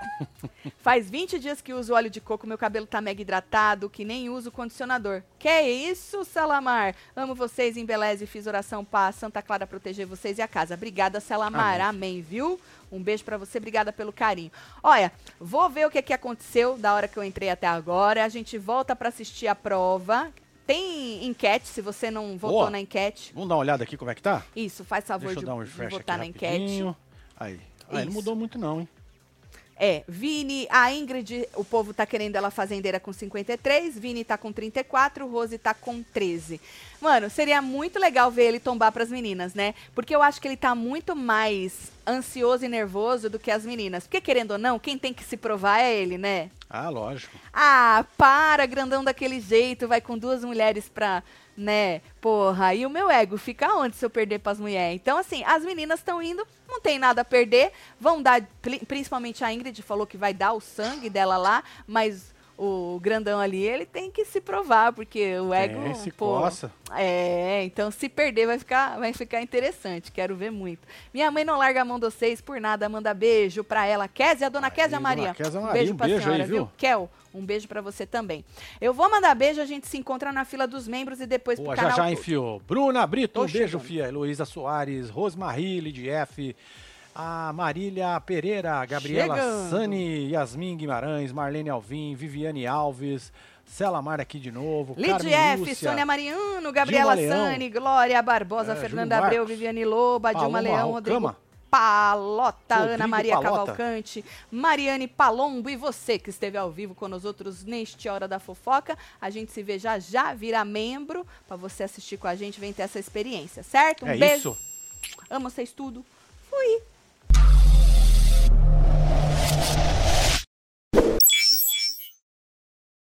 Faz 20 dias que uso óleo de coco, meu cabelo tá mega hidratado, que nem uso condicionador. Que isso, Salamar? Amo vocês, em Beleza e fiz oração para Santa Clara proteger vocês e a casa. Obrigada, Salamar. Amém, viu? Um beijo pra você, obrigada pelo carinho. Olha, vou ver o que, que aconteceu da hora que eu entrei até agora. A gente volta pra assistir a prova. Tem enquete, se você não votou Boa. na enquete. Vamos dar uma olhada aqui como é que tá? Isso, faz favor Deixa eu de, dar um de votar na enquete. rapidinho. Aí. Ah, não mudou muito não, hein? É, Vini, a Ingrid, o povo tá querendo ela fazendeira com 53, Vini tá com 34, Rose tá com 13. Mano, seria muito legal ver ele tombar pras meninas, né? Porque eu acho que ele tá muito mais ansioso e nervoso do que as meninas. Porque, querendo ou não, quem tem que se provar é ele, né? Ah, lógico. Ah, para, grandão daquele jeito, vai com duas mulheres pra, né? Porra, e o meu ego fica onde se eu perder pras mulheres? Então, assim, as meninas estão indo, não tem nada a perder, vão dar, pri- principalmente a Ingrid falou que vai dar o sangue dela lá, mas o grandão ali, ele tem que se provar, porque o ego, Tem, se pô, coça. é, então se perder vai ficar, vai ficar interessante, quero ver muito. Minha mãe não larga a mão de vocês por nada, manda beijo pra ela. Kézia, dona Aí, Kézia dona Maria. Kézia Maria, beijo um pra beijo aí, senhora, viu? viu? Kel, um beijo pra você também. Eu vou mandar beijo, a gente se encontra na fila dos membros e depois Pô, pro já canal. já todo. enfiou. Bruna Brito, um beijo, fia. Heloísa Soares, Rosmarie, Lidy F, a Marília Pereira, Gabriela Chegando. Sani, Yasmin Guimarães, Marlene Alvim, Viviane Alves, Cela Mar aqui de novo, Lid F, Lúcia, Sônia Mariano, Gabriela Dilma Leão. Sani, Glória Barbosa, É, Fernanda Abreu. Viviane Loba, Dilma Paloma Leão, Alcama. Rodrigo Palota, Ana Rodrigo Maria Palota. Cavalcante, Mariane Palombo e você que esteve ao vivo com nós outros neste Hora da Fofoca. A gente se vê já já, vira membro, pra você assistir com a gente, vem ter essa experiência, certo? Um É beijo. isso. Amo vocês tudo. Fui.